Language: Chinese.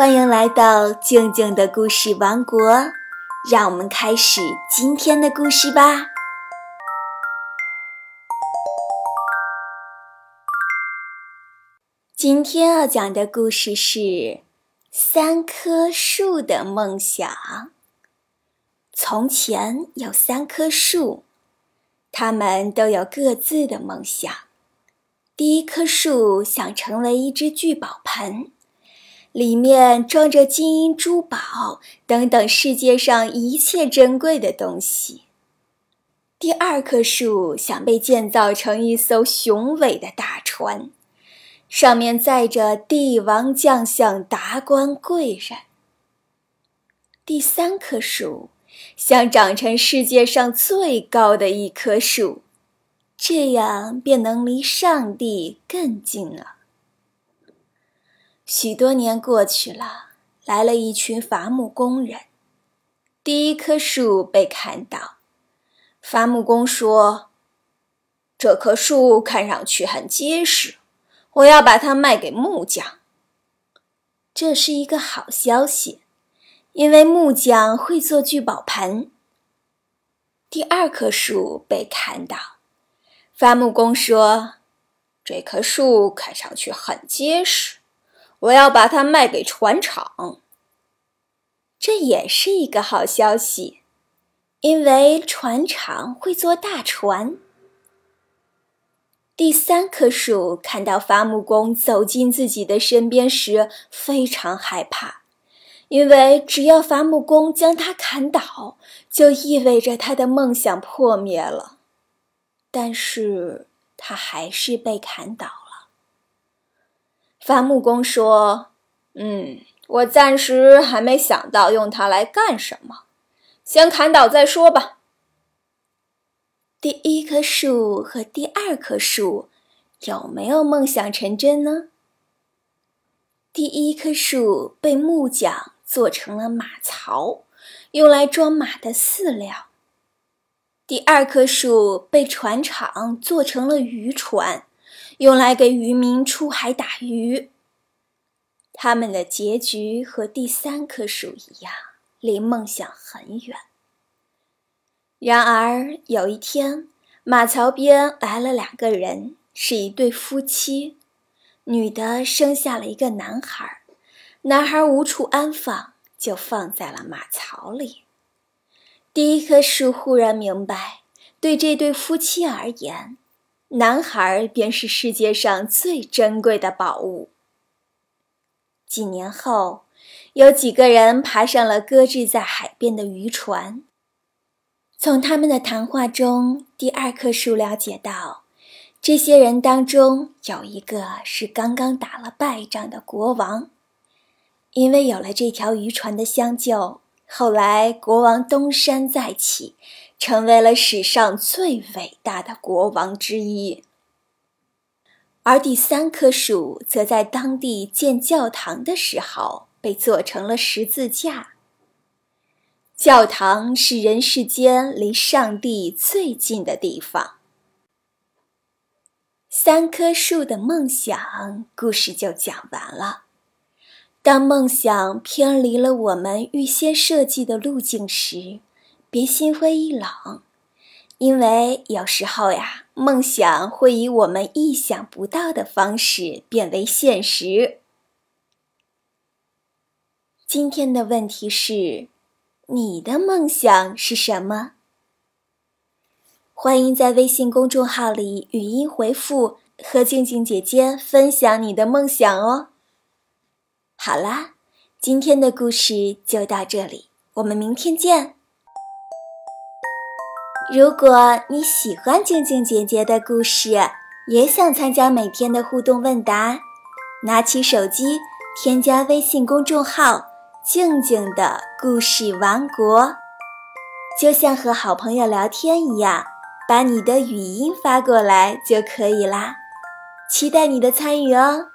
欢迎来到静静的故事王国，让我们开始今天的故事吧。今天要讲的故事是《三棵树的梦想》。从前有三棵树，它们都有各自的梦想。第一棵树想成为一只聚宝盆。里面装着金银珠宝等等世界上一切珍贵的东西。第二棵树想被建造成一艘雄伟的大船，上面载着帝王将相、达官贵人。第三棵树想长成世界上最高的一棵树，这样便能离上帝更近了。许多年过去了，来了一群伐木工人。第一棵树被砍倒，伐木工说：“这棵树看上去很结实，我要把它卖给木匠。”这是一个好消息，因为木匠会做聚宝盆。第二棵树被砍倒，伐木工说：“这棵树看上去很结实。”我要把它卖给船厂，这也是一个好消息，因为船厂会做大船。第三棵树看到伐木工走进自己的身边时，非常害怕，因为只要伐木工将它砍倒，就意味着他的梦想破灭了。但是他还是被砍倒。伐木工说：“嗯，我暂时还没想到用它来干什么，先砍倒再说吧。”第一棵树和第二棵树有没有梦想成真呢？第一棵树被木匠做成了马槽，用来装马的饲料；第二棵树被船厂做成了渔船。用来给渔民出海打鱼。他们的结局和第三棵树一样，离梦想很远。然而有一天，马槽边来了两个人，是一对夫妻。女的生下了一个男孩，男孩无处安放，就放在了马槽里。第一棵树忽然明白，对这对夫妻而言。男孩便是世界上最珍贵的宝物。几年后，有几个人爬上了搁置在海边的渔船。从他们的谈话中，第二棵树了解到，这些人当中有一个是刚刚打了败仗的国王。因为有了这条渔船的相救，后来国王东山再起。成为了史上最伟大的国王之一，而第三棵树则在当地建教堂的时候被做成了十字架。教堂是人世间离上帝最近的地方。三棵树的梦想故事就讲完了。当梦想偏离了我们预先设计的路径时，别心灰意冷，因为有时候呀，梦想会以我们意想不到的方式变为现实。今天的问题是：你的梦想是什么？欢迎在微信公众号里语音回复，和静静姐姐分享你的梦想哦。好啦，今天的故事就到这里，我们明天见。如果你喜欢静静姐姐的故事，也想参加每天的互动问答，拿起手机添加微信公众号“静静的故事王国”，就像和好朋友聊天一样，把你的语音发过来就可以啦。期待你的参与哦。